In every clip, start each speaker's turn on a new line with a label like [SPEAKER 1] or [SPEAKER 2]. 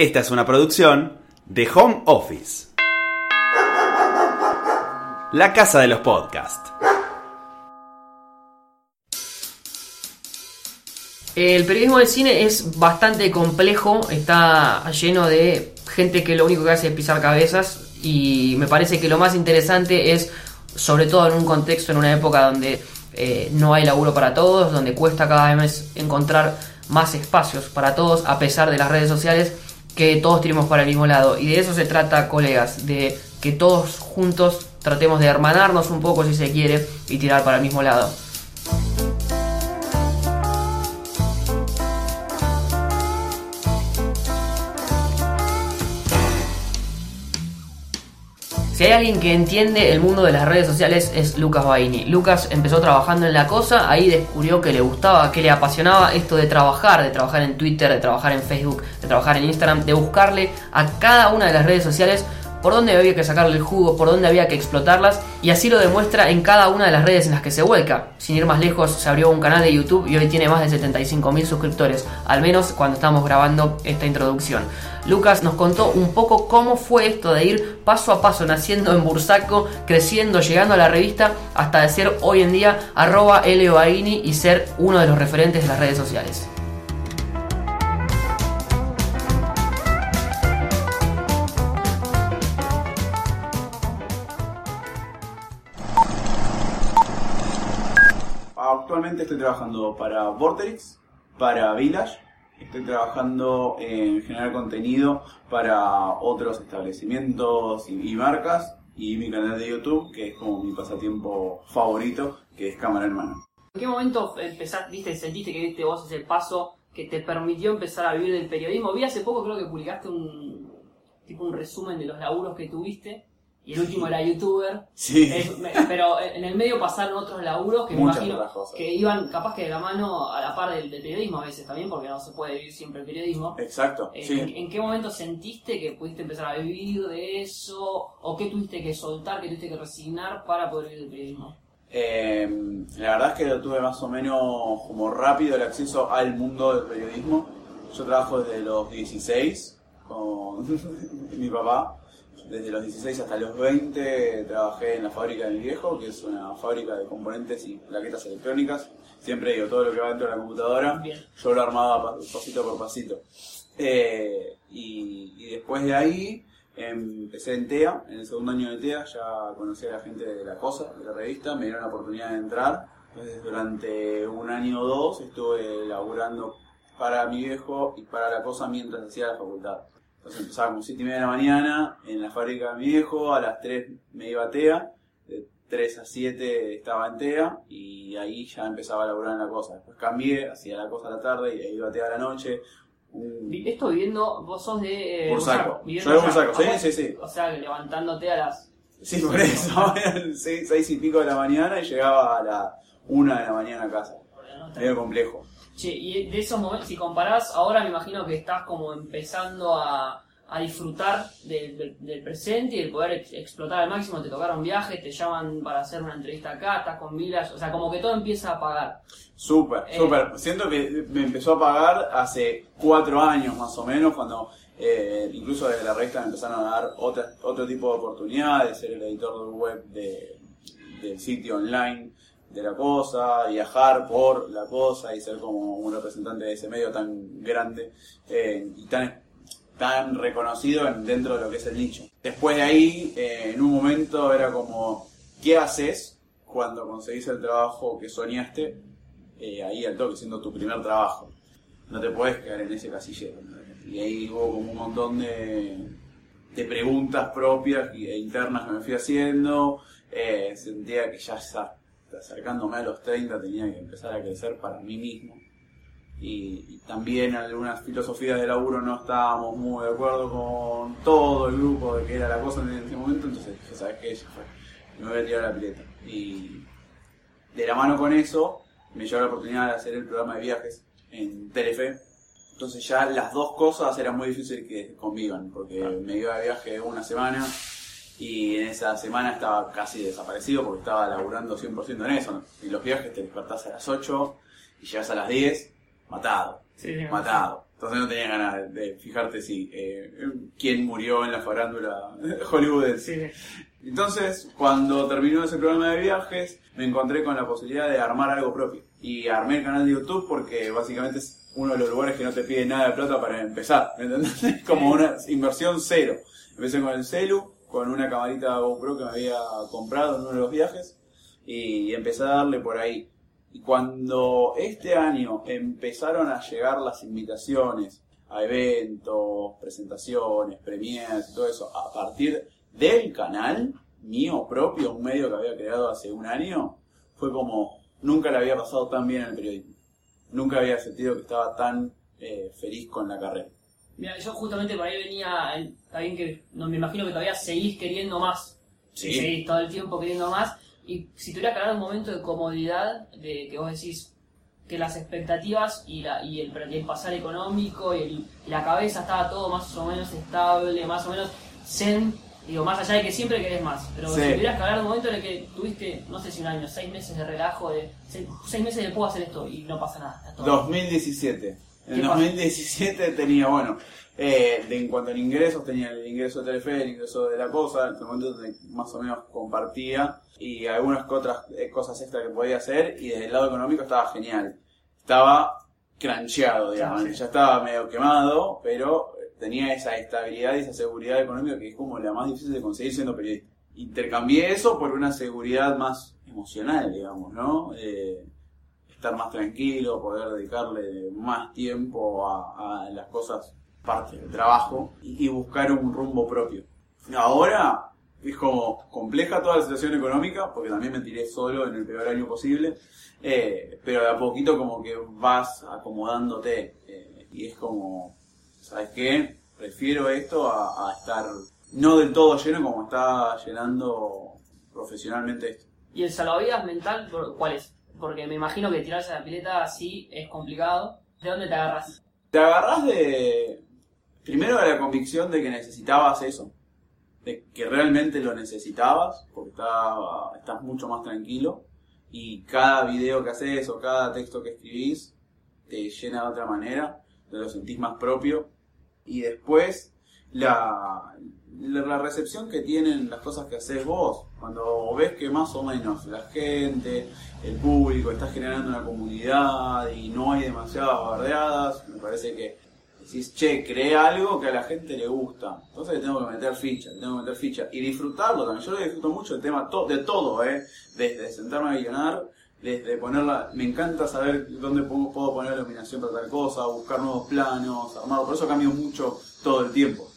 [SPEAKER 1] Esta es una producción de Home Office. La casa de los podcasts.
[SPEAKER 2] El periodismo de cine es bastante complejo, está lleno de gente que lo único que hace es pisar cabezas y me parece que lo más interesante es, sobre todo en un contexto, en una época donde eh, no hay laburo para todos, donde cuesta cada vez encontrar más espacios para todos a pesar de las redes sociales, que todos tiremos para el mismo lado. Y de eso se trata, colegas, de que todos juntos tratemos de hermanarnos un poco si se quiere y tirar para el mismo lado. Si hay alguien que entiende el mundo de las redes sociales es Lucas Baini. Lucas empezó trabajando en la cosa, ahí descubrió que le gustaba, que le apasionaba esto de trabajar, de trabajar en Twitter, de trabajar en Facebook, de trabajar en Instagram, de buscarle a cada una de las redes sociales por dónde había que sacarle el jugo, por dónde había que explotarlas, y así lo demuestra en cada una de las redes en las que se vuelca. Sin ir más lejos, se abrió un canal de YouTube y hoy tiene más de 75.000 suscriptores, al menos cuando estamos grabando esta introducción. Lucas nos contó un poco cómo fue esto de ir paso a paso naciendo en Bursaco, creciendo, llegando a la revista, hasta de ser hoy en día arroba y ser uno de los referentes de las redes sociales.
[SPEAKER 3] Actualmente estoy trabajando para Vorterix, para Village, estoy trabajando en generar contenido para otros establecimientos y, marcas y mi canal de YouTube, que es como mi pasatiempo favorito, que es cámara en mano.
[SPEAKER 2] ¿En qué momento empezaste, viste, sentiste que viste vos ese paso que te permitió empezar a vivir del periodismo? Vi hace poco creo que publicaste un tipo un resumen de los laburos que tuviste y el último era youtuber.
[SPEAKER 3] Sí.
[SPEAKER 2] pero en el medio pasaron otros laburos que me imagino que iban capaz que de la mano a la par del, periodismo a veces también, porque no se puede vivir siempre el periodismo.
[SPEAKER 3] Exacto.
[SPEAKER 2] Eh, ¿en, qué momento sentiste que pudiste empezar a vivir de eso? ¿O qué tuviste que soltar, qué tuviste que resignar para poder vivir del periodismo?
[SPEAKER 3] Em, la verdad es que tuve más o menos como rápido el acceso al mundo del periodismo. Yo trabajo desde los 16 con mi papá desde los 16 hasta los 20 trabajé en la fábrica de mi viejo, que es una fábrica de componentes y plaquetas electrónicas. Siempre digo, todo lo que va dentro de la computadora, yo lo armaba pasito por pasito. Eh, y, después de ahí empecé en TEA, en el segundo año de TEA, ya conocí a la gente de la cosa, de la revista, me dieron la oportunidad de entrar. Entonces durante un año o dos estuve laburando para mi viejo y para la cosa mientras hacía la facultad. Entonces empezaba como 7 y media de la mañana en la fábrica de mi viejo, a las 3 me iba a TEA, de 3 a 7 estaba en TEA y ahí ya empezaba a laburar en la cosa. Después cambié, hacía la cosa a la tarde y ahí iba a TEA a la noche.
[SPEAKER 2] Esto viviendo, vos sos de...
[SPEAKER 3] Bursaco. Yo de Bursaco, sí, sí, sí.
[SPEAKER 2] O sea, levantándote a las...
[SPEAKER 3] Sí, por eso, eran 6 y pico de la mañana y llegaba a la 1 de la mañana a casa. Medio complejo.
[SPEAKER 2] Che, y de esos momentos, si comparás, ahora me imagino que estás como empezando a, disfrutar del, presente y el poder explotar al máximo. Te tocaron viajes, te llaman para hacer una entrevista acá, estás con Vilas, o sea, como que todo empieza a pagar.
[SPEAKER 3] Súper, eh, súper. Siento que me empezó a pagar hace cuatro años más o menos, cuando eh, incluso desde la revista me empezaron a dar otra, otro tipo de oportunidades, ser el editor web de, del sitio online de la cosa, viajar por la cosa y ser como un representante de ese medio tan grande eh, y tan, tan reconocido dentro de lo que es el nicho. Después de ahí, eh, en un momento era como, ¿qué haces cuando conseguís el trabajo que soñaste eh, ahí al toque, siendo tu primer trabajo? No te puedes quedar en ese casillero. Y ahí hubo como un montón de, de preguntas propias e internas que me fui haciendo. sentía que ya acercándome a los 30 tenía que empezar a crecer para mí mismo. Y, también algunas filosofías de laburo no estábamos muy de acuerdo con todo el grupo de que era la cosa en ese momento, entonces dije, ¿sabes qué? Ya fue, me voy a tirar la pileta. Y de la mano con eso, me llevó la oportunidad de hacer el programa de viajes en Telefe. Entonces ya las dos cosas eran muy difíciles que convivan, porque me iba de viaje una semana y en esa semana estaba casi desaparecido porque estaba laburando 100% en eso. Y los viajes te despertás a las 8 y llegas a las 10, matado. matado. Entonces no tenía ganas de, de fijarte si eh, quién murió en la farándula hollywoodense. Entonces, cuando terminó ese programa de viajes, me encontré con la posibilidad de armar algo propio. Y armé el canal de YouTube porque básicamente es uno de los lugares que no te pide nada de plata para empezar. ¿Me entendés? Como una inversión cero. Empecé con el celu, con una camarita GoPro que me había comprado en uno de los viajes y empecé a darle por ahí. Y cuando este año empezaron a llegar las invitaciones a eventos, presentaciones, premiers todo eso, a partir del canal mío propio, un medio que había creado hace un año, fue como nunca le había pasado tan bien en el periodismo. Nunca había sentido que estaba tan eh, feliz con la carrera.
[SPEAKER 2] Mira, yo justamente por ahí venía, eh, está bien que no me imagino que todavía seguís queriendo más.
[SPEAKER 3] Sí.
[SPEAKER 2] Seguís todo el tiempo queriendo más. Y si tuviera que hablar un momento de comodidad, de que vos decís que las expectativas y, la, y, el, y el pasar económico y, el- y la cabeza estaba todo más o menos estable, más o menos zen, digo, más allá de que siempre querés más. Pero
[SPEAKER 3] Sí.
[SPEAKER 2] si tuvieras que hablar de un momento en el que tuviste, no sé si un año, seis meses de relajo, de seis, seis meses de puedo hacer esto y no pasa nada. está todo.
[SPEAKER 3] 2017. En
[SPEAKER 2] ¿Qué
[SPEAKER 3] 2017 tenía, bueno, eh, de, en cuanto a ingresos, tenía el ingreso de Telefe, el ingreso de la cosa, en ese momento más o menos compartía y algunas otras eh, cosas extra que podía hacer y desde el lado económico estaba genial. Estaba crancheado, digamos,
[SPEAKER 2] Sí.
[SPEAKER 3] ya estaba medio quemado, pero tenía esa estabilidad y esa seguridad económica que es como la más difícil de conseguir siendo periodista. Intercambié eso por una seguridad más emocional, digamos, ¿no? Eh, estar más tranquilo, poder dedicarle más tiempo a, las cosas parte del trabajo y, buscar un rumbo propio. Ahora es como compleja toda la situación económica, porque también me tiré solo en el peor año posible, eh, pero de a poquito como que vas acomodándote eh, y es como, ¿sabes qué? Prefiero esto a, a estar no del todo lleno como está llenando profesionalmente esto.
[SPEAKER 2] ¿Y el salvavidas mental cuál es? Porque me imagino que tirarse a la pileta así es complicado. ¿De dónde te agarras?
[SPEAKER 3] Te agarrás de. Primero de la convicción de que necesitabas eso. De que realmente lo necesitabas, porque estaba, estás mucho más tranquilo. Y cada video que haces o cada texto que escribís te llena de otra manera, te lo sentís más propio. Y después, la, la, recepción que tienen las cosas que haces vos. Cuando ves que más o menos la gente, el público, estás generando una comunidad y no hay demasiadas bardeadas, me parece que decís, che, creé algo que a la gente le gusta. Entonces le tengo que meter ficha, le tengo que meter ficha. Y disfrutarlo también. Yo disfruto mucho el tema to- de todo, ¿eh? Desde sentarme a guionar, desde ponerla... Me encanta saber dónde puedo poner la iluminación para tal cosa, buscar nuevos planos, armarlo. Por eso cambio mucho todo el tiempo.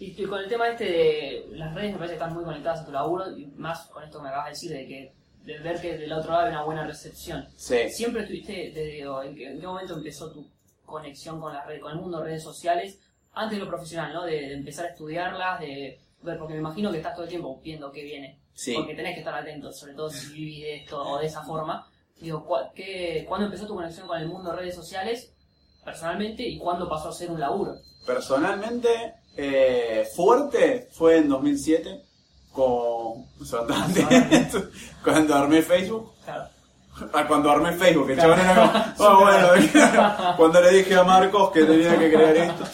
[SPEAKER 2] Y, y con el tema este de las redes me parece que están muy conectadas a tu laburo y más con esto que me acabas de decir de que de ver que del otro lado hay una buena recepción.
[SPEAKER 3] Sí.
[SPEAKER 2] Siempre estuviste, te digo, ¿en qué, en qué momento empezó tu conexión con las redes, con el mundo de redes sociales? Antes de lo profesional, ¿no? De, de empezar a estudiarlas, de ver, porque me imagino que estás todo el tiempo viendo qué viene.
[SPEAKER 3] Sí.
[SPEAKER 2] Porque tenés que estar atento, sobre todo si vivís de esto o de esa forma. Digo, ¿cuál- qué, ¿cuándo empezó tu conexión con el mundo de redes sociales personalmente y cuándo pasó a ser un laburo?
[SPEAKER 3] Personalmente, eh, fuerte fue en 2007 con... cuando armé Facebook.
[SPEAKER 2] Claro.
[SPEAKER 3] Ah, cuando armé Facebook, el chabón era como, "Oh, bueno, cuando le dije a Marcos que tenía que crear esto,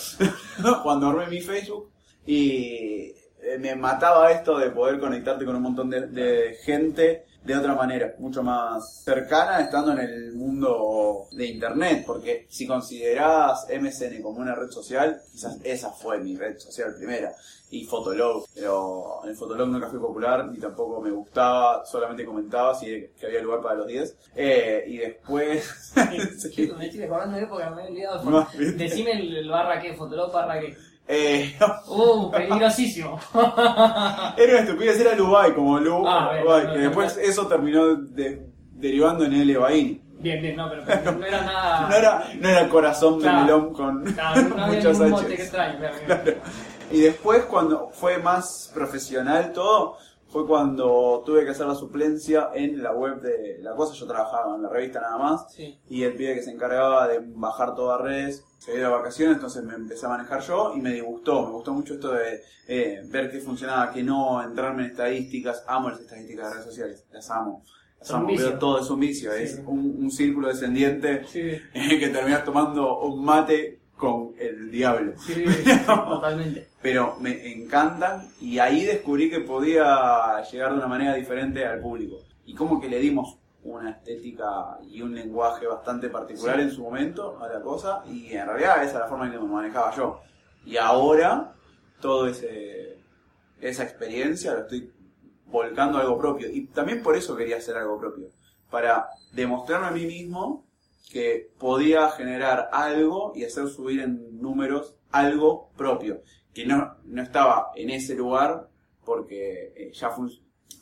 [SPEAKER 3] cuando armé mi Facebook y eh, me mataba esto de poder conectarte con un montón de, de gente de otra manera, mucho más cercana estando en el mundo de internet, porque si considerás MSN como una red social, quizás esa fue mi red social primera, y Fotolog, pero en Fotolog nunca fui popular, ni tampoco me gustaba, solamente comentaba si que había lugar para los 10, eh, y después... Sí.
[SPEAKER 2] Me estoy recordando de época, me he olvidado. Decime el, barra qué, Fotolog barra qué.
[SPEAKER 3] Eh,
[SPEAKER 2] Uh, peligrosísimo.
[SPEAKER 3] era una estupidez, era Lubai, como Lu,
[SPEAKER 2] Ah,
[SPEAKER 3] Lubai, que
[SPEAKER 2] no,
[SPEAKER 3] después
[SPEAKER 2] no.
[SPEAKER 3] eso terminó de- derivando en L. Baini.
[SPEAKER 2] Bien, bien, no, pero, pero no era nada.
[SPEAKER 3] No era, no era corazón de melón con muchas H's.
[SPEAKER 2] extraño. claro.
[SPEAKER 3] Y después, cuando fue más profesional todo, fue cuando tuve que hacer la suplencia en la web de la cosa. Yo trabajaba en la revista nada más.
[SPEAKER 2] Sí.
[SPEAKER 3] Y el pibe que se encargaba de bajar todas redes se dio de vacaciones, entonces me empecé a manejar yo y me disgustó. Me gustó mucho esto de eh, ver qué funcionaba, qué no, entrarme en estadísticas. Amo las estadísticas de redes sociales, las amo. Las amo, veo todo es un vicio,
[SPEAKER 2] Sí.
[SPEAKER 3] es un, un círculo descendiente
[SPEAKER 2] Sí.
[SPEAKER 3] que terminas tomando un mate con el diablo.
[SPEAKER 2] Sí, totalmente.
[SPEAKER 3] Pero me encantan y ahí descubrí que podía llegar de una manera diferente al público. Y como que le dimos una estética y un lenguaje bastante particular
[SPEAKER 2] Sí.
[SPEAKER 3] en su momento a la cosa y en realidad esa es la forma en que me manejaba yo. Y ahora todo ese esa experiencia lo estoy volcando a algo propio y también por eso quería hacer algo propio, para demostrarme a mí mismo que podía generar algo y hacer subir en números algo propio, que no, no estaba en ese lugar porque eh, ya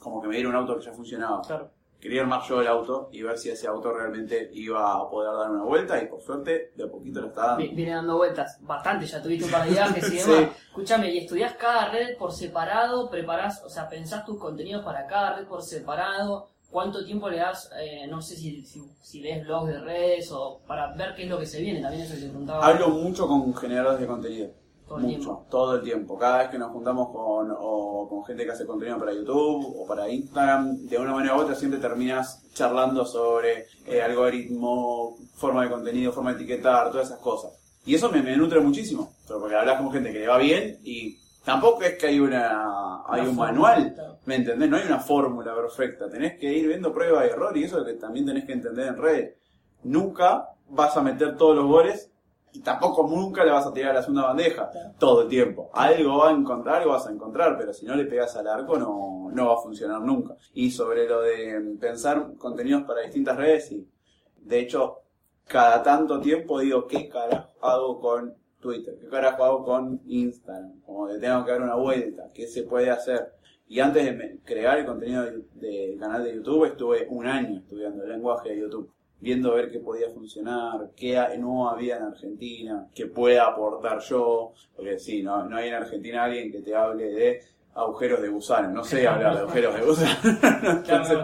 [SPEAKER 3] como que me dieron un auto que ya funcionaba
[SPEAKER 2] Claro.
[SPEAKER 3] Quería armar yo el auto y ver si ese auto realmente iba a poder dar una vuelta y por suerte de a poquito lo está dando.
[SPEAKER 2] Vi- Viene dando vueltas bastante, ya tuviste un par de viajes y
[SPEAKER 3] Sí.
[SPEAKER 2] demás. Escúchame, ¿y estudiás cada red por separado? ¿Preparás, o sea, pensás tus contenidos para cada red por separado? ¿Cuánto tiempo le das, eh, no sé si, si, si lees blogs de redes o para ver qué es lo que se viene? También eso que te preguntaba.
[SPEAKER 3] Hablo mucho con generadores de contenido.
[SPEAKER 2] Todo el
[SPEAKER 3] mucho,
[SPEAKER 2] tiempo.
[SPEAKER 3] todo el tiempo. Cada vez que nos juntamos con, o con gente que hace contenido para YouTube o para Instagram, de una manera u otra siempre terminas charlando sobre eh, algoritmo, forma de contenido, forma de etiquetar, todas esas cosas. Y eso me, me nutre muchísimo, pero porque hablas con gente que le va bien y tampoco es que hay una hay
[SPEAKER 2] Una
[SPEAKER 3] un manual. ¿me entendés? No hay una fórmula perfecta, tenés que ir viendo prueba y error y eso es lo que también tenés que entender en redes. Nunca vas a meter todos los goles y tampoco nunca le vas a tirar a la segunda bandeja todo el tiempo. Algo va a encontrar, algo vas a encontrar, pero si no le pegas al arco no, no va a funcionar nunca. Y sobre lo de pensar contenidos para distintas redes, y de hecho, cada tanto tiempo digo, ¿qué carajo hago con Twitter? ¿Qué carajo hago con Instagram? Como que tengo que dar una vuelta, ¿qué se puede hacer? Y antes de crear el contenido de- del canal de YouTube, estuve un año estudiando el lenguaje de YouTube, viendo a ver qué podía funcionar, qué no había en Argentina, qué pueda aportar yo, porque sí, no, no hay en Argentina alguien que te hable de agujeros de gusano, no sé hablar de agujeros de gusano. Entonces,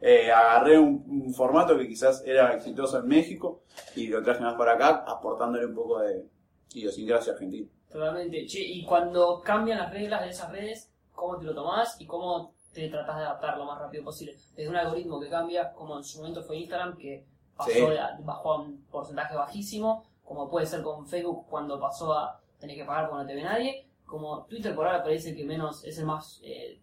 [SPEAKER 3] eh, agarré un, un formato que quizás era exitoso en México y lo traje más para acá, aportándole un poco de idiosincrasia argentina.
[SPEAKER 2] Totalmente. Che, y cuando cambian las reglas de esas redes, ¿cómo te lo tomás y cómo te tratás de adaptar lo más rápido posible? Desde un algoritmo que cambia, como en su momento fue Instagram, que pasó
[SPEAKER 3] Sí.
[SPEAKER 2] bajó a un porcentaje bajísimo, como puede ser con Facebook cuando pasó a tener que pagar cuando no te ve nadie, como Twitter por ahora parece que menos es el más... Eh,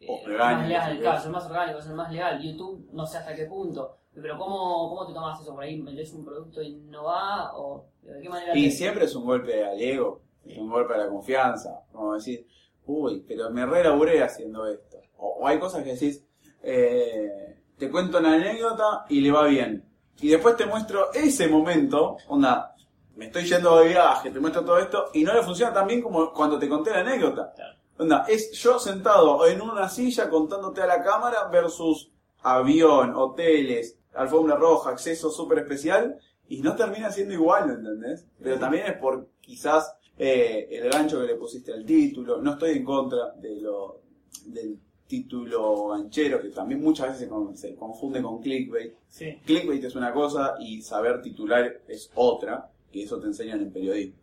[SPEAKER 2] eh,
[SPEAKER 3] Orgánico,
[SPEAKER 2] más el más orgánico, es el más legal. YouTube no sé hasta qué punto. Pero ¿cómo, cómo te tomas eso por ahí? ¿Vendés un producto y no va? ¿O de qué manera
[SPEAKER 3] Y
[SPEAKER 2] te-
[SPEAKER 3] siempre es un golpe al ego, es un golpe a la confianza, como decir, uy, pero me relaburé haciendo esto. O, o hay cosas que decís, eh, te cuento una anécdota y le va bien. Y después te muestro ese momento, onda, me estoy yendo de viaje, te muestro todo esto y no le funciona tan bien como cuando te conté la anécdota. Onda, es yo sentado en una silla contándote a la cámara versus avión, hoteles, alfombra roja, acceso súper especial y no termina siendo igual, ¿me entendés? Pero también es por quizás eh, el gancho que le pusiste al título. No estoy en contra de lo del título ganchero, que también muchas veces se, con- se confunde con clickbait.
[SPEAKER 2] Sí.
[SPEAKER 3] Clickbait es una cosa y saber titular es otra, que eso te enseñan en periodismo.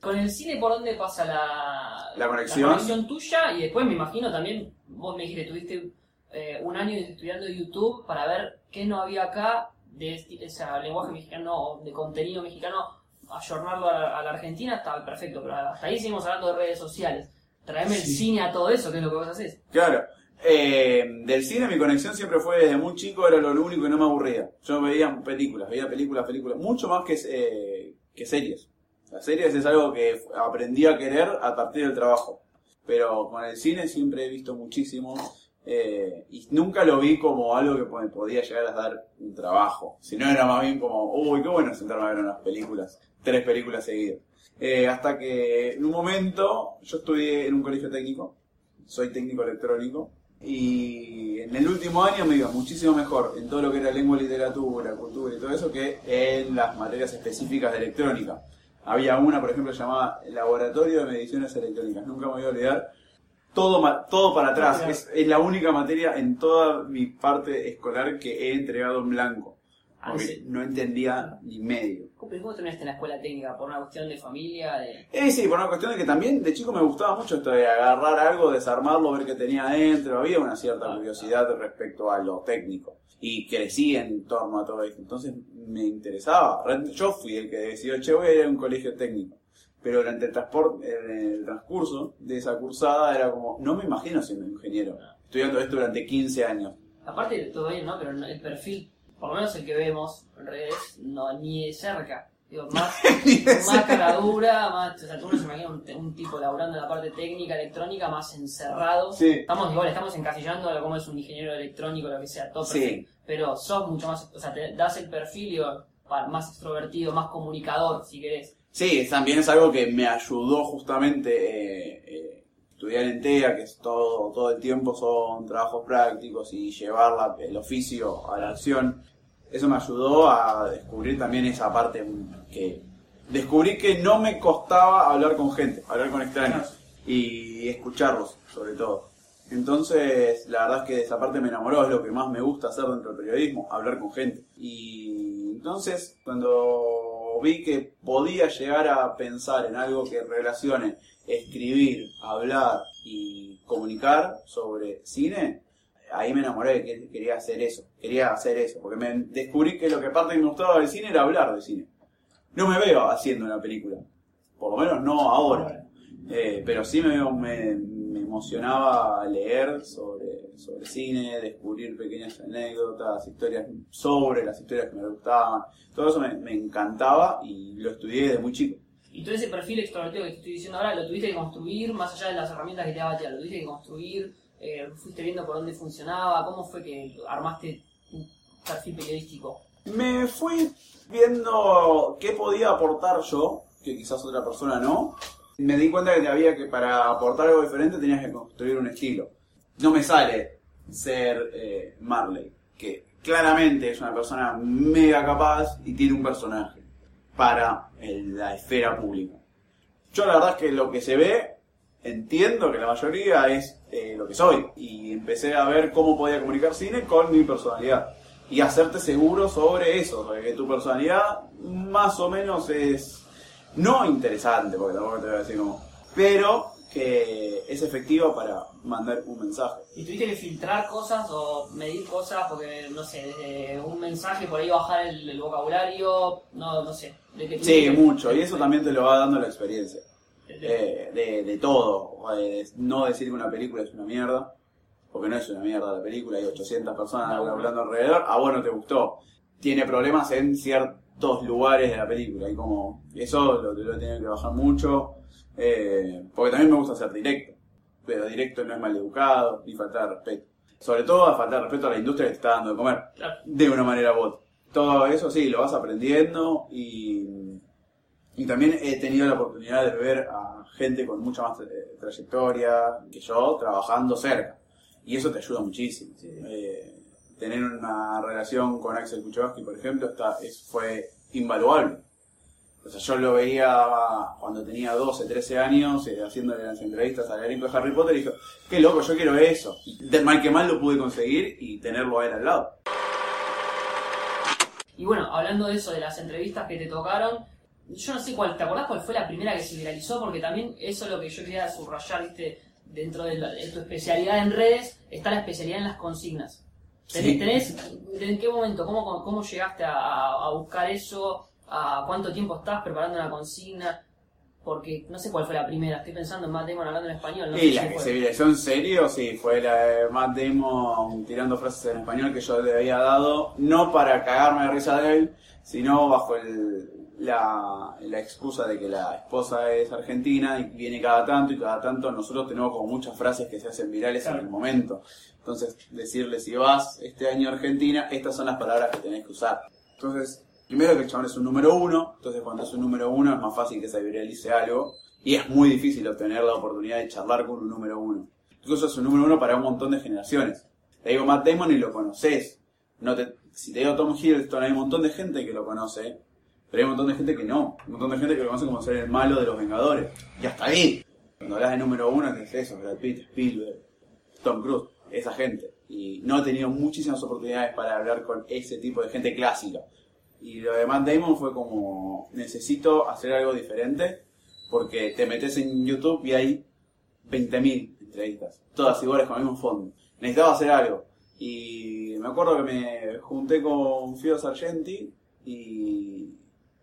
[SPEAKER 2] Con el cine, ¿por dónde pasa la,
[SPEAKER 3] La conexión.
[SPEAKER 2] conexión tuya? Y después me imagino también, vos me dijiste, tuviste eh, un año estudiando YouTube para ver qué no había acá de este, ese lenguaje mexicano, o de contenido mexicano, ayornarlo a la, a la Argentina, está perfecto, pero hasta ahí seguimos hablando de redes sociales. Traeme el
[SPEAKER 3] Sí.
[SPEAKER 2] cine a todo eso, que es lo que vos haces.
[SPEAKER 3] Claro. Eh, del cine mi conexión siempre fue desde muy chico, era lo, único que no me aburría. Yo veía películas, veía películas, películas, mucho más que, eh, que series. Las series es algo que aprendí a querer a partir del trabajo. Pero con el cine siempre he visto muchísimo eh, y nunca lo vi como algo que me podía llegar a dar un trabajo. Si no era más bien como, uy, qué bueno sentarme a ver unas películas, tres películas seguidas. Eh, hasta que en un momento yo estudié en un colegio técnico, soy técnico electrónico, y en el último año me iba muchísimo mejor en todo lo que era lengua, literatura, cultura y todo eso que en las materias específicas de electrónica. Había una, por ejemplo, llamada Laboratorio de Mediciones Electrónicas, nunca me voy a olvidar. Todo, todo para atrás, es, es la única materia en toda mi parte escolar que he entregado en blanco.
[SPEAKER 2] Ah,
[SPEAKER 3] Porque no entendía ni medio.
[SPEAKER 2] ¿Cómo, cómo terminaste en la escuela técnica? ¿Por una cuestión de familia? De...
[SPEAKER 3] Eh, sí, por una cuestión de que también de chico me gustaba mucho esto de agarrar algo, desarmarlo, ver qué tenía adentro. Había una cierta curiosidad respecto a lo técnico. Y crecí en torno a todo esto. Entonces me interesaba. Yo fui el que decidió, che, voy a ir a un colegio técnico. Pero durante el, transporte, el transcurso de esa cursada era como, no me imagino siendo ingeniero, estudiando esto durante 15 años.
[SPEAKER 2] Aparte, todo bien, ¿no? Pero el perfil, por lo menos el que vemos en redes, no, ni de cerca. Digo, más, más cara dura, más, o sea, tú no se imagina un, un tipo laburando en la parte técnica, electrónica, más encerrado.
[SPEAKER 3] Sí.
[SPEAKER 2] Estamos igual, estamos encasillando a cómo es un ingeniero electrónico, lo que sea, todo
[SPEAKER 3] Sí.
[SPEAKER 2] perfecto. Pero sos mucho más, o sea, te das el perfil digo, más extrovertido, más comunicador, si querés.
[SPEAKER 3] Sí, también es algo que me ayudó justamente eh, eh, estudiar en TEA, que es todo, todo el tiempo son trabajos prácticos y llevar el oficio a la acción. Eso me ayudó a descubrir también esa parte que descubrí que no me costaba hablar con gente, hablar con extraños y escucharlos, sobre todo. Entonces, la verdad es que esa parte me enamoró, es lo que más me gusta hacer dentro del periodismo, hablar con gente. Y entonces, cuando vi que podía llegar a pensar en algo que relacione escribir, hablar y comunicar sobre cine, ahí me enamoré que quería hacer eso, quería hacer eso, porque me descubrí que lo que parte me gustaba del cine era hablar de cine. No me veo haciendo una película, por lo menos no ahora. Eh, pero sí me, me, me emocionaba leer sobre, sobre cine, descubrir pequeñas anécdotas, historias sobre las historias que me gustaban. Todo eso me, me encantaba y lo estudié desde muy chico.
[SPEAKER 2] Y todo ese perfil extrovertido que te estoy diciendo ahora, lo tuviste que construir, más allá de las herramientas que te daba lo tuviste que construir, eh, fuiste viendo por dónde funcionaba, cómo fue que armaste tu perfil periodístico.
[SPEAKER 3] Me fui viendo qué podía aportar yo, que quizás otra persona no. Me di cuenta que había que para aportar algo diferente tenías que construir un estilo. No me sale ser eh, Marley, que claramente es una persona mega capaz y tiene un personaje para la esfera pública. Yo la verdad es que lo que se ve, entiendo que la mayoría es eh, lo que soy. Y empecé a ver cómo podía comunicar cine con mi personalidad. Y hacerte seguro sobre eso, sobre que tu personalidad más o menos es no interesante, porque tampoco te voy a decir como, pero que es efectiva para mandar un mensaje.
[SPEAKER 2] Y tuviste que filtrar cosas o medir cosas, porque, no sé, desde un mensaje por ahí bajar el, el vocabulario, no, no sé.
[SPEAKER 3] Sí,
[SPEAKER 2] que-
[SPEAKER 3] mucho, y eso también te lo va dando la experiencia.
[SPEAKER 2] de-
[SPEAKER 3] Eh, de, de todo. De no decir que una película es una mierda, porque no es una mierda la película, hay 800 personas
[SPEAKER 2] No.
[SPEAKER 3] hablando alrededor, a vos no te gustó. Tiene problemas en ciertos lugares de la película, y como eso lo, lo tenido que bajar mucho, eh, porque también me gusta ser directo, pero directo no es maleducado, ni faltar de respeto. Sobre todo a faltar respeto a la industria que te está dando de comer de una manera u otra. Todo eso sí, lo vas aprendiendo y, y también he tenido la oportunidad de ver a gente con mucha más eh, trayectoria que yo trabajando cerca. Y eso te ayuda muchísimo. Eh, tener una relación con Axel Kuchowski, por ejemplo, está, es, fue invaluable. O sea, yo lo veía cuando tenía 12, 13 años, eh, haciéndole las entrevistas al elenco de Harry Potter, y dijo, qué loco, yo quiero eso. Y de mal que mal lo pude conseguir y tenerlo a él al lado.
[SPEAKER 2] Y bueno, hablando de eso, de las entrevistas que te tocaron, yo no sé cuál, ¿te acordás cuál fue la primera que se viralizó? Porque también eso es lo que yo quería subrayar, viste, dentro de, la- de tu especialidad en redes, está la especialidad en las consignas. Tenés,
[SPEAKER 3] Sí.
[SPEAKER 2] tenés- ¿En qué momento? ¿Cómo, cómo llegaste a, a buscar eso? ¿A cuánto tiempo estás preparando una consigna? Porque no sé cuál fue la primera, estoy pensando en Matt Damon hablando en español. No sé
[SPEAKER 3] y
[SPEAKER 2] si
[SPEAKER 3] la que
[SPEAKER 2] fue.
[SPEAKER 3] se viralizó en serio, sí, fue la de Matt Damon tirando frases en español que yo le había dado, no para cagarme de risa de él, sino bajo el, la, la excusa de que la esposa es argentina y viene cada tanto y cada tanto nosotros tenemos como muchas frases que se hacen virales
[SPEAKER 2] Claro.
[SPEAKER 3] en el momento. Entonces, decirle si vas este año a Argentina, estas son las palabras que tenés que usar. Entonces, primero que el chabón es un número uno, entonces cuando es un número uno es más fácil que se viralice algo y es muy difícil obtener la oportunidad de charlar con un número uno. Incluso es un número uno para un montón de generaciones. Te digo Matt Damon y lo conoces. Si te digo Tom Hiddleston, hay un montón de gente que lo conoce, pero hay un montón de gente que no. Un montón de gente que lo conoce como ser el malo de los Vengadores. Y hasta ahí. Cuando hablas de número uno, ¿qué es eso? Brad Pitt, Spielberg, Tom Cruise, esa gente. Y no he tenido muchísimas oportunidades para hablar con ese tipo de gente clásica. Y lo de Matt Damon fue como, necesito hacer algo diferente, porque te metes en YouTube y hay 20.000 entrevistas, todas iguales con el mismo fondo. Necesitaba hacer algo. Y me acuerdo que me junté con Fido Sargenti y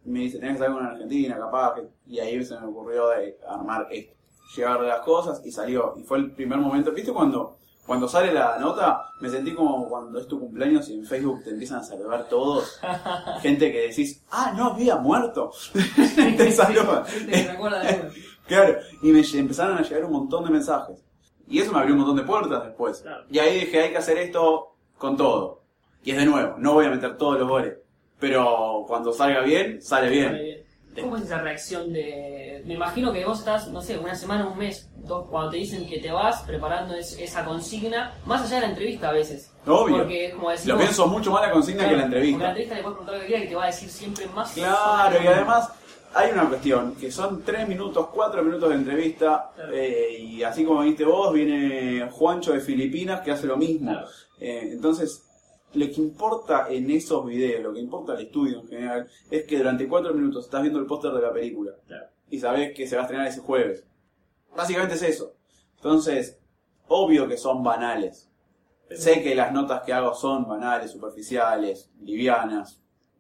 [SPEAKER 3] me dice, tenés que salir con Argentina, capaz, que-". y ahí se me ocurrió armar esto, llevar las cosas y salió. Y fue el primer momento, ¿viste cuando, cuando sale la nota? Me sentí como cuando es tu cumpleaños y en Facebook te empiezan a saludar todos, gente que decís, ah, no había muerto, te saludan. Claro, y me empezaron a llegar un montón de mensajes. Y eso me abrió un montón de puertas después.
[SPEAKER 2] Claro.
[SPEAKER 3] Y ahí dije, hay que hacer esto con todo. Y es de nuevo, no voy a meter todos los goles. Pero cuando salga bien, sale bien.
[SPEAKER 2] ¿Cómo es esa reacción de.? Me imagino que vos estás, no sé, una semana, un mes, dos, cuando te dicen que te vas preparando es- esa consigna, más allá de la entrevista a veces.
[SPEAKER 3] Obvio.
[SPEAKER 2] Porque es como decir.
[SPEAKER 3] Lo pienso mucho más la consigna
[SPEAKER 2] claro,
[SPEAKER 3] que la
[SPEAKER 2] Porque la
[SPEAKER 3] entrevista.
[SPEAKER 2] entrevista le puedes preguntar lo que quieras y te va a decir siempre más.
[SPEAKER 3] Claro, y además hay una cuestión, que son tres minutos, cuatro minutos de entrevista,
[SPEAKER 2] Claro.
[SPEAKER 3] eh, y así como viste vos, viene Juancho de Filipinas que hace lo mismo.
[SPEAKER 2] Claro.
[SPEAKER 3] Eh, entonces, lo que importa en esos videos, lo que importa al estudio en general, es que durante cuatro minutos estás viendo el póster de la película
[SPEAKER 2] Claro.
[SPEAKER 3] y sabés que se va a estrenar ese jueves. Básicamente es eso. Entonces, obvio que son banales. Sé que las notas que hago son banales, superficiales, livianas,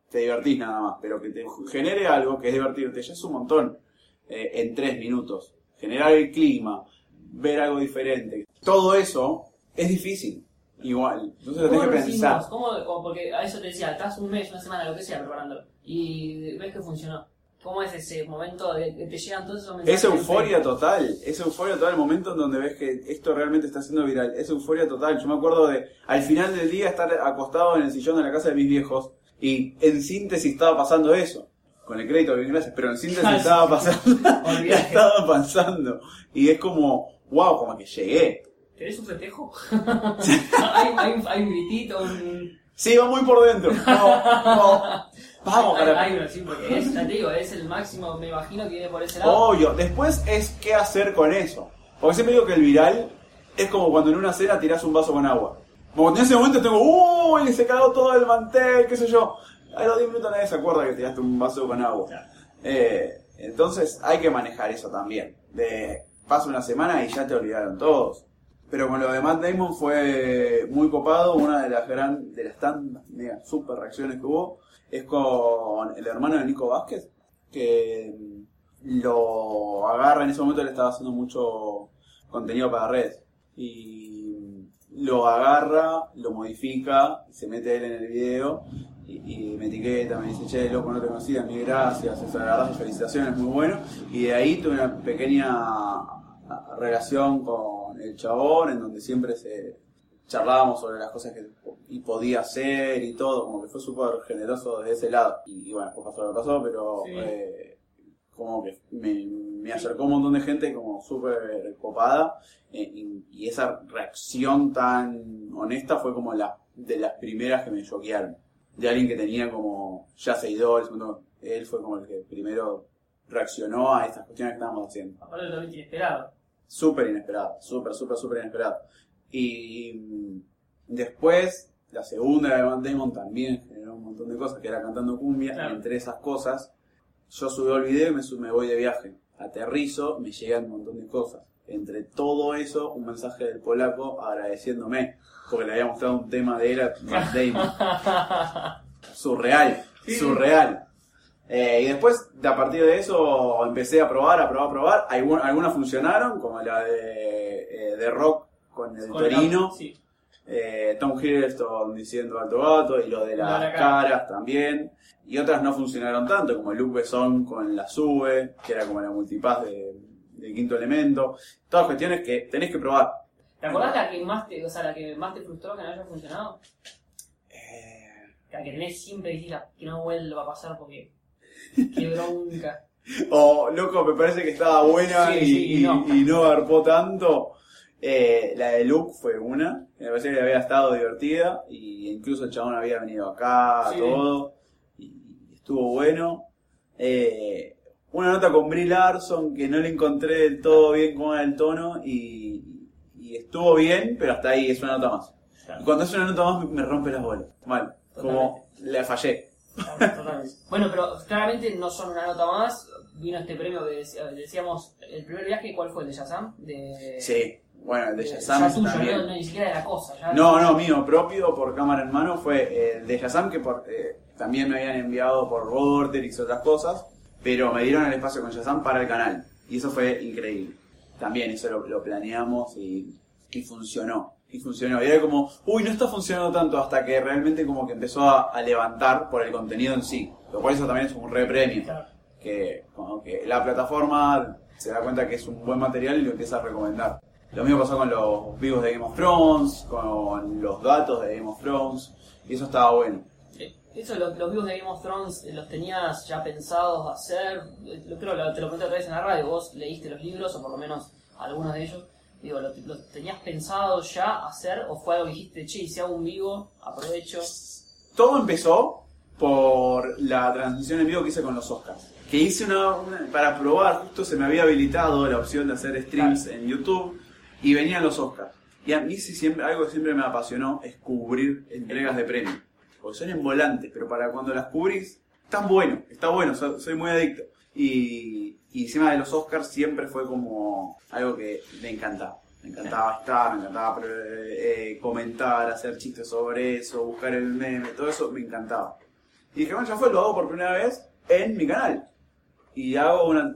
[SPEAKER 3] te divertís nada más, pero que te genere algo que es divertirte, ya es un montón eh, en tres minutos. Generar el clima, ver algo diferente, todo eso es difícil, igual. Entonces lo
[SPEAKER 2] ¿Cómo
[SPEAKER 3] tenés que pensar.
[SPEAKER 2] ¿Cómo- porque a eso te decía, estás un mes, una semana, lo que sea, preparándolo. Y ves que funcionó. ¿Cómo es ese momento de que te llegan todos esos mensajes?
[SPEAKER 3] Es euforia total, es euforia total el momento en donde ves que esto realmente está siendo viral, es euforia total. Yo me acuerdo de al final del día estar acostado en el sillón de la casa de mis viejos y en síntesis estaba pasando eso. Con el crédito, bien gracias, pero en síntesis
[SPEAKER 2] sí.
[SPEAKER 3] estaba pasando, estaba pasando. Y es como, wow, como que llegué.
[SPEAKER 2] ¿Querés un festejo? hay, hay, un- hay un gritito, un...
[SPEAKER 3] Sí, va muy por dentro. Vamos, vamos, vamos,
[SPEAKER 2] hay,
[SPEAKER 3] carajo.
[SPEAKER 2] hay uno, sí, porque es, ya te digo, es el máximo, me imagino que viene por ese lado.
[SPEAKER 3] Obvio, después es qué hacer con eso. Porque siempre digo que el viral es como cuando en una cena tirás un vaso con agua. Como en ese momento tengo, uy, se cagó todo el mantel, qué sé yo. A los 10 minutos nadie se acuerda que tiraste un vaso con agua.
[SPEAKER 2] Claro.
[SPEAKER 3] Eh, entonces hay que manejar eso también. De pasa una semana y ya te olvidaron todos. Pero con lo de Matt Damon fue muy copado. Una de las gran, de las tantas mega super reacciones que hubo es con el hermano de Nico Vázquez, que mm, lo agarra en ese momento le estaba haciendo mucho contenido para redes. Y lo agarra, lo modifica, se mete él en el video y, me etiqueta, me dice, che, loco, no te conocía, mil gracias, eso, la verdad, felicitaciones, muy bueno. Y de ahí tuve una pequeña relación con el chabón, en donde siempre se charlábamos sobre las cosas que y podía hacer y todo, como que fue súper generoso de ese lado. Y, y bueno, después pasó lo que pasó, pero
[SPEAKER 2] Sí.
[SPEAKER 3] eh, como que me, me acercó un montón de gente como súper copada eh, y, y esa reacción tan honesta fue como la de las primeras que me choquearon. De alguien que tenía como ya seguidores, él fue como el que primero reaccionó a estas cuestiones que estábamos haciendo.
[SPEAKER 2] Aparte totalmente inesperado.
[SPEAKER 3] Súper inesperado, súper, súper, súper inesperado. Y después, la segunda de Van Damon también generó un montón de cosas, que era cantando cumbia,
[SPEAKER 2] Claro.
[SPEAKER 3] entre esas cosas, yo subí el video y me, me voy de viaje. Aterrizo, me llegan un montón de cosas. Entre todo eso, un mensaje del polaco agradeciéndome, porque le había mostrado un tema de él a Matt Damon. Surreal,
[SPEAKER 2] Sí.
[SPEAKER 3] surreal. Eh, y después, de a partir de eso, empecé a probar, a probar, a probar. Algun- algunas funcionaron, como la de, eh, de Rock con el
[SPEAKER 2] Con el-
[SPEAKER 3] Torino.
[SPEAKER 2] Sí.
[SPEAKER 3] Eh, Tom Hiddleston diciendo alto gato y lo de las
[SPEAKER 2] cara.
[SPEAKER 3] caras también. Y otras no funcionaron tanto, como Luke Besson con la sube, que era como la multipass de, quinto elemento. Todas cuestiones que tenés que probar.
[SPEAKER 2] ¿Te acordás la que más te, o sea, la que más te frustró que no haya funcionado?
[SPEAKER 3] Eh,
[SPEAKER 2] La que tenés siempre decís que no vuelva a pasar porque qué bronca.
[SPEAKER 3] O, loco, me parece que estaba buena
[SPEAKER 2] Sí,
[SPEAKER 3] y,
[SPEAKER 2] sí,
[SPEAKER 3] y-
[SPEAKER 2] no.
[SPEAKER 3] y no garpó tanto. Eh, la de Luke fue una, que me pareció que había estado divertida, y incluso el chabón había venido acá,
[SPEAKER 2] Sí.
[SPEAKER 3] todo, y estuvo bueno. Eh, una nota con Brie Larson que no le encontré del todo bien cómo era el tono, y, y estuvo bien, pero hasta ahí es una nota más. Y cuando es una nota más me rompe las bolas, mal, como la fallé.
[SPEAKER 2] Bueno, pero claramente no son una nota más. Vino este premio que decía- decíamos, el primer viaje, ¿cuál fue? ¿El de Shazam? De,
[SPEAKER 3] Sí, bueno, el de
[SPEAKER 2] ya
[SPEAKER 3] Shazam
[SPEAKER 2] tuyo,
[SPEAKER 3] también.
[SPEAKER 2] no, no, ni siquiera de la cosa. Ya
[SPEAKER 3] No, no, mío propio por cámara en mano fue eh, el de Shazam que por, eh, también me habían enviado por Vortex y otras cosas, pero me dieron el espacio con Shazam para el canal. Y eso fue increíble. También eso lo, lo planeamos y, y funcionó. Y funcionó. Y era como, uy, no está funcionando tanto hasta que realmente como que empezó a, a levantar por el contenido en sí. Lo cual eso también es un re premio. Que, como que la plataforma se da cuenta que es un buen material y lo empieza a recomendar. Lo mismo pasó con los vivos de Game of Thrones, con los datos de Game of Thrones, y eso estaba bueno.
[SPEAKER 4] Eh, Eso, los, los vivos de Game of Thrones, eh, ¿los tenías ya pensados hacer? Eh, Lo creo que te lo conté otra vez en la radio, vos leíste los libros, o por lo menos algunos de ellos. Digo, ¿lo, lo tenías pensado ya hacer o fue algo que dijiste, che, si hago un vivo, aprovecho?
[SPEAKER 3] Todo empezó por la transmisión en vivo que hice con los Oscars. Que hice una, una- para probar, justo se me había habilitado la opción de hacer streams en YouTube y venían los Oscars. Y a mí sí siempre, algo que siempre me apasionó es cubrir entregas de premios. Porque son en volantes, pero para cuando las cubrís, están bueno, está bueno, so- soy muy adicto. Y, y encima de los Oscars siempre fue como algo que me encantaba. Me encantaba estar, me encantaba eh, comentar, hacer chistes sobre eso, buscar el meme, todo eso me encantaba. Y dije, bueno, ya fue, lo hago por primera vez en mi canal. Y hago una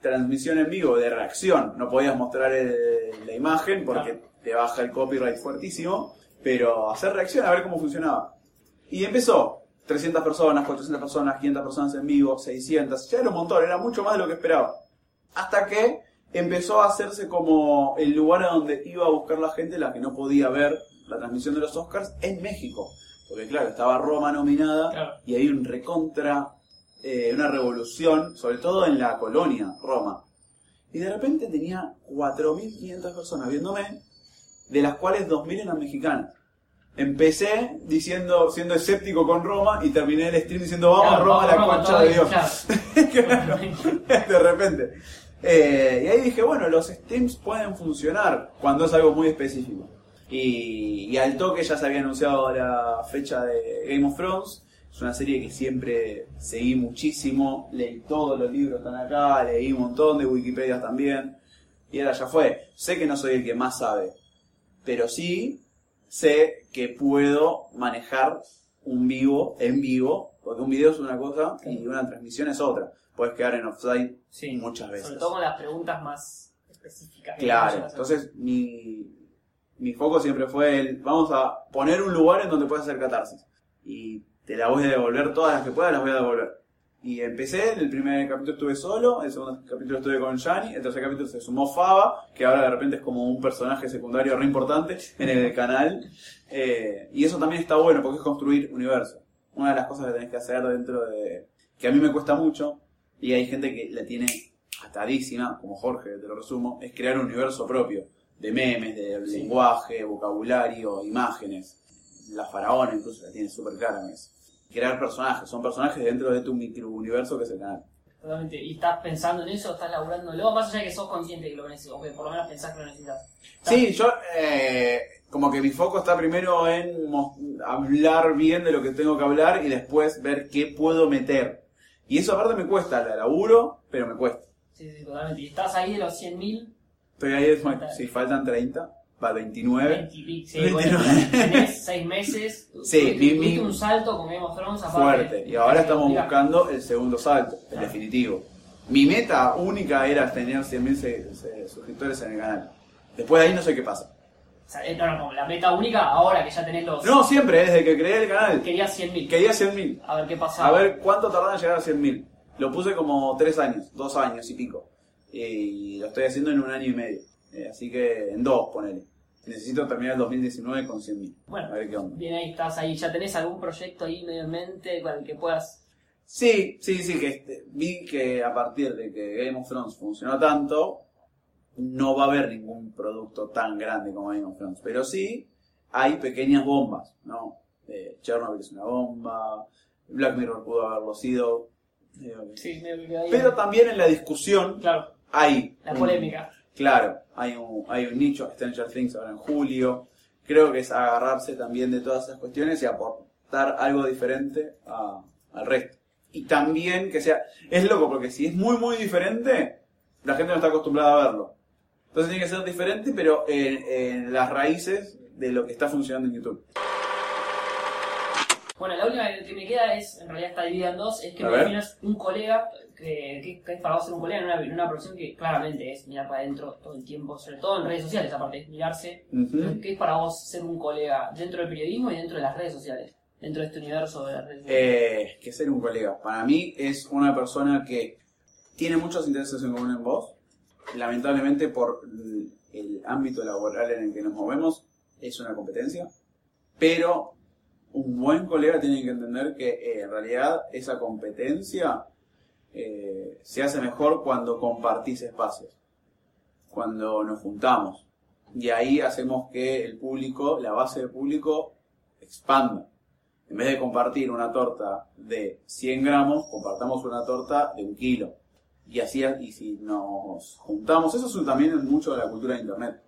[SPEAKER 3] transmisión en vivo de reacción. No podías mostrar el- la imagen porque
[SPEAKER 4] Claro.
[SPEAKER 3] te baja el copyright fuertísimo, pero hacer reacción a ver cómo funcionaba. Y empezó. 300 personas, 400 personas, 500 personas en vivo, 600. Ya era un montón, era mucho más de lo que esperaba. Hasta que empezó a hacerse como el lugar a donde iba a buscar la gente, la que no podía ver la transmisión de los Oscars, en México. Porque claro, estaba Roma nominada
[SPEAKER 4] Claro.
[SPEAKER 3] y hay un recontra, eh, una revolución, sobre todo en la colonia, Roma. Y de repente tenía 4.500 personas viéndome, de las cuales 2.000 eran mexicanas. Empecé diciendo, siendo escéptico con Roma y terminé el stream diciendo vamos
[SPEAKER 4] Claro,
[SPEAKER 3] Roma, la concha de Dios.
[SPEAKER 4] claro.
[SPEAKER 3] de repente. Eh, y ahí dije, bueno, los streams pueden funcionar cuando es algo muy específico. Y, y al toque ya se había anunciado la fecha de Game of Thrones. Es una serie que siempre seguí muchísimo. Leí todos los libros están acá, leí un montón de Wikipedia también. Y ahora ya fue. Sé que no soy el que más sabe. Pero sí sé que puedo manejar un vivo en vivo. Porque un video es una cosa y una transmisión es otra. Puedes quedar en offside
[SPEAKER 4] Sí,
[SPEAKER 3] muchas veces.
[SPEAKER 4] Sobre todo con las preguntas más específicas.
[SPEAKER 3] Claro, entonces mi, mi foco siempre fue el, vamos a poner un lugar en donde puedas hacer catarsis. Y te la voy a devolver, todas las que pueda las voy a devolver. Y empecé, el primer capítulo estuve solo, el segundo capítulo estuve con Yanni, el tercer capítulo se sumó Faba, que ahora de repente es como un personaje secundario re importante en el canal. Eh, y eso también está bueno porque es construir universo. Una de las cosas que tenés que hacer dentro de... que a mí me cuesta mucho, y hay gente que la tiene atadísima, como Jorge, te lo resumo, es crear un universo propio, de memes, de
[SPEAKER 4] Sí.
[SPEAKER 3] lenguaje, vocabulario, imágenes. La faraona incluso la tiene súper clara en eso. Crear personajes, son personajes dentro de tu microuniverso que es el canal.
[SPEAKER 4] Totalmente. ¿Y estás pensando en eso? ¿Estás laburándolo? Más allá de que sos consciente que lo necesitas, o que por lo menos pensás que lo necesitas.
[SPEAKER 3] Sí, yo eh, como que mi foco está primero en hablar bien de lo que tengo que hablar y después ver qué puedo meter. Y eso aparte me cuesta, la laburo, pero me cuesta.
[SPEAKER 4] Sí, sí, totalmente. ¿Y estás ahí de los 100.000?
[SPEAKER 3] Estoy ahí, si faltan 30, va 29.
[SPEAKER 4] 20 y pico. Sí,
[SPEAKER 3] 29.
[SPEAKER 4] bueno, tenés 6 meses.
[SPEAKER 3] Sí, mi- mi-
[SPEAKER 4] un salto con Game of Thrones aparte.
[SPEAKER 3] fuerte. Y ahora estamos buscando el segundo salto, el definitivo. Mi meta única era tener 100.000 se- se- suscriptores en el canal. Después de ahí no sé qué pasa.
[SPEAKER 4] o sea, eh, no, no, como la meta única, ahora que ya tenés los...
[SPEAKER 3] No, siempre, desde que creé el canal.
[SPEAKER 4] Querías 100.000.
[SPEAKER 3] Quería 100.000.
[SPEAKER 4] A ver qué pasa.
[SPEAKER 3] A ver cuánto tardan en llegar a 100.000. Lo puse como 3 años, 2 años y pico. Y lo estoy haciendo en un año y medio. Eh, así que en dos, ponele. Necesito terminar el 2019 con 100.000.
[SPEAKER 4] Bueno,
[SPEAKER 3] A ver qué onda.
[SPEAKER 4] bien ahí estás ahí. ¿Ya tenés algún proyecto ahí medio en mente con el que puedas...
[SPEAKER 3] Sí, sí, sí, que este, vi que a partir de que Game of Thrones funcionó tanto, no va a haber ningún producto tan grande como Game of Thrones. Pero sí hay pequeñas bombas, ¿no? Eh, Chernobyl es una bomba, Black Mirror pudo haberlo sido. que-
[SPEAKER 4] Sí, ahí.
[SPEAKER 3] Pero también en la discusión
[SPEAKER 4] Claro,
[SPEAKER 3] hay...
[SPEAKER 4] la polémica.
[SPEAKER 3] Claro, hay un, hay un nicho, Stranger Things ahora en julio. Creo que es agarrarse también de todas esas cuestiones y aportar algo diferente al resto. Y también que sea, es loco porque si es muy muy diferente, la gente no está acostumbrada a verlo. Entonces tiene que ser diferente, pero en las raíces de lo que está funcionando en YouTube.
[SPEAKER 2] Bueno, la última que me queda es, en realidad está dividida en dos, es que me definas un colega, que, que- que es para vos ser un colega en una, en una profesión que claramente es mirar para adentro todo el tiempo, sobre todo en redes sociales, aparte, es mirarse.
[SPEAKER 3] Ujú.
[SPEAKER 2] ¿Qué es para vos ser un colega dentro del periodismo y dentro de las redes sociales? Dentro de este universo de las redes sociales.
[SPEAKER 3] Eh, que ser un colega. Para mí es una persona que tiene muchos intereses en común en vos. Lamentablemente por el ámbito laboral en el que nos movemos es una competencia. Pero un buen colega tiene que entender que eh, en realidad esa competencia eh, se hace mejor cuando compartís espacios. Cuando nos juntamos. Y ahí hacemos que el público, la base del público, expanda. En vez de compartir una torta de 100 gramos, compartamos una torta de un kilo. Y así, y si nos juntamos, eso es también mucho de la cultura de Internet,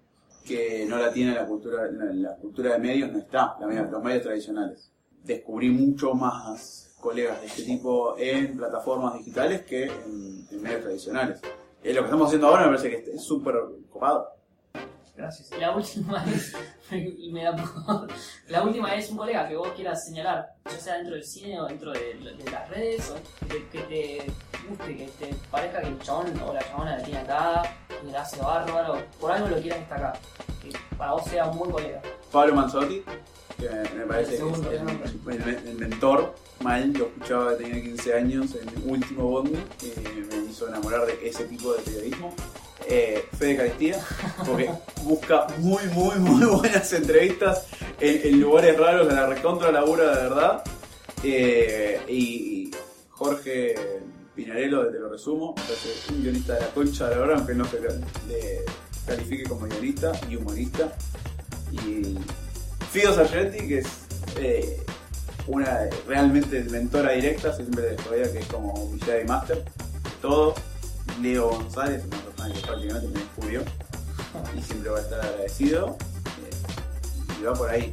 [SPEAKER 3] que no la tiene la cultura, la, la cultura de medios no está, la media- los medios tradicionales. Descubrí mucho más colegas de este tipo en plataformas digitales que en, en medios tradicionales. Eh, lo que estamos haciendo ahora me parece que es súper copado.
[SPEAKER 2] Gracias. Y la última es, y me da por- la última es un colega que vos quieras señalar, ya sea dentro del cine o dentro de, de las redes, o que, que te guste, que te parezca que el chabón o la chabona la tiene acá, que la hace bárbaro, por algo lo quieras destacar, que para vos sea un buen colega.
[SPEAKER 3] Pablo Manzotti, que me parece que es
[SPEAKER 2] Segundo,
[SPEAKER 3] el,
[SPEAKER 2] nombre.
[SPEAKER 3] el- el mentor, mal, lo escuchaba que tenía 15 años en el último Bondi, que me hizo enamorar de ese tipo de periodismo. Eh, Fede Caristía, porque busca muy, muy, muy buenas entrevistas en, en lugares raros de la recontra labura de verdad. Eh, y Jorge Pinarello, Te lo resumo, parece un guionista de la concha de la hora, aunque no se le, califique como guionista y humorista. Y Fido Sargenti, que es eh, una realmente mentora directa, siempre todavía que es como mi Jedi Master, todo. Leo González, una persona que prácticamente me descubrió y siempre va a estar agradecido. eh, y va por ahí.